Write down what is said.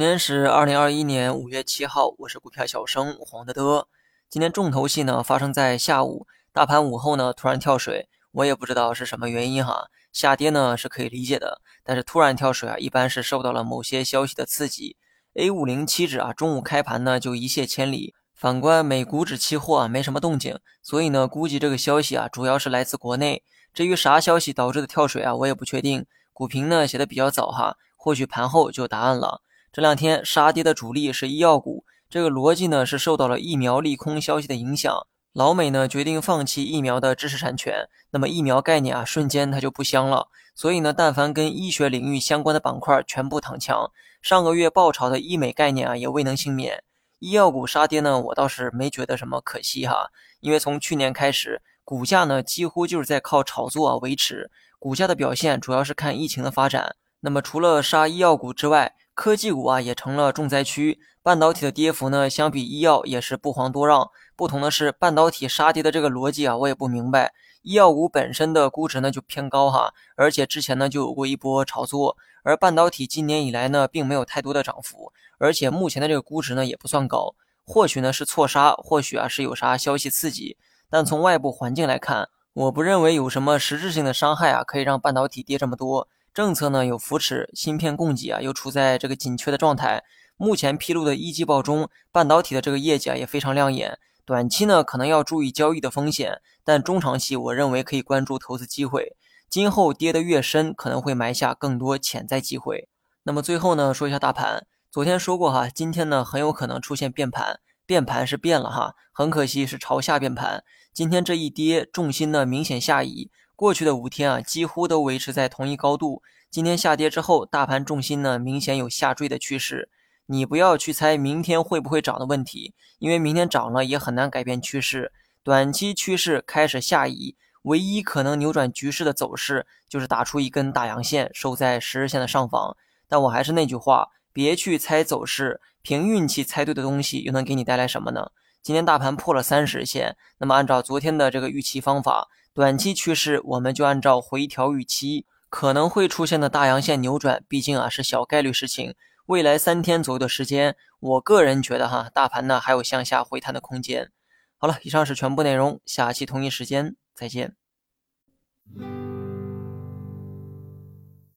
今天是二零二一年五月七号，我是股票小生黄德德。今天重头戏呢发生在下午，大盘午后呢突然跳水，我也不知道是什么原因哈。下跌呢是可以理解的，但是突然跳水啊，一般是受到了某些消息的刺激。A 五零期指啊，中午开盘呢就一泻千里。反观美股指期货啊，没什么动静，所以呢，估计这个消息啊，主要是来自国内。至于啥消息导致的跳水啊，我也不确定。股评呢写的比较早哈，或许盘后就有答案了。这两天杀跌的主力是医药股，这个逻辑呢是受到了疫苗利空消息的影响。老美呢决定放弃疫苗的知识产权，那么疫苗概念啊瞬间它就不香了。所以呢，但凡跟医学领域相关的板块全部躺枪。上个月爆炒的医美概念啊也未能幸免。医药股杀跌呢，我倒是没觉得什么可惜哈，因为从去年开始，股价呢几乎就是在靠炒作啊维持。股价的表现主要是看疫情的发展。那么除了杀医药股之外，科技股啊也成了重灾区。半导体的跌幅呢，相比医药也是不遑多让。不同的是，半导体杀跌的这个逻辑啊，我也不明白。医药股本身的估值呢就偏高哈，而且之前呢就有过一波炒作。而半导体今年以来呢，并没有太多的涨幅，而且目前的这个估值呢也不算高，或许呢是错杀，或许啊是有啥消息刺激，但从外部环境来看，我不认为有什么实质性的伤害啊，可以让半导体跌这么多。政策呢有扶持，芯片供给啊又处在这个紧缺的状态。目前披露的一季报中，半导体的这个业绩啊也非常亮眼。短期呢可能要注意交易的风险，但中长期我认为可以关注投资机会。今后跌得越深，可能会埋下更多潜在机会。那么最后呢，说一下大盘。昨天说过哈，今天呢很有可能出现变盘，变盘是变了哈，很可惜是朝下变盘。今天这一跌，重心呢明显下移。过去的五天啊，几乎都维持在同一高度。今天下跌之后，大盘重心呢明显有下坠的趋势。你不要去猜明天会不会涨的问题，因为明天涨了也很难改变趋势。短期趋势开始下移。唯一可能扭转局势的走势，就是打出一根大阳线，收在十日线的上方。但我还是那句话，别去猜走势，凭运气猜对的东西又能给你带来什么呢？今天大盘破了三十线，那么按照昨天的这个预期方法，短期趋势我们就按照回调预期可能会出现的大阳线扭转，毕竟啊是小概率事情。未来三天左右的时间，我个人觉得哈，大盘呢还有向下回弹的空间。好了，以上是全部内容，下期同一时间。再见。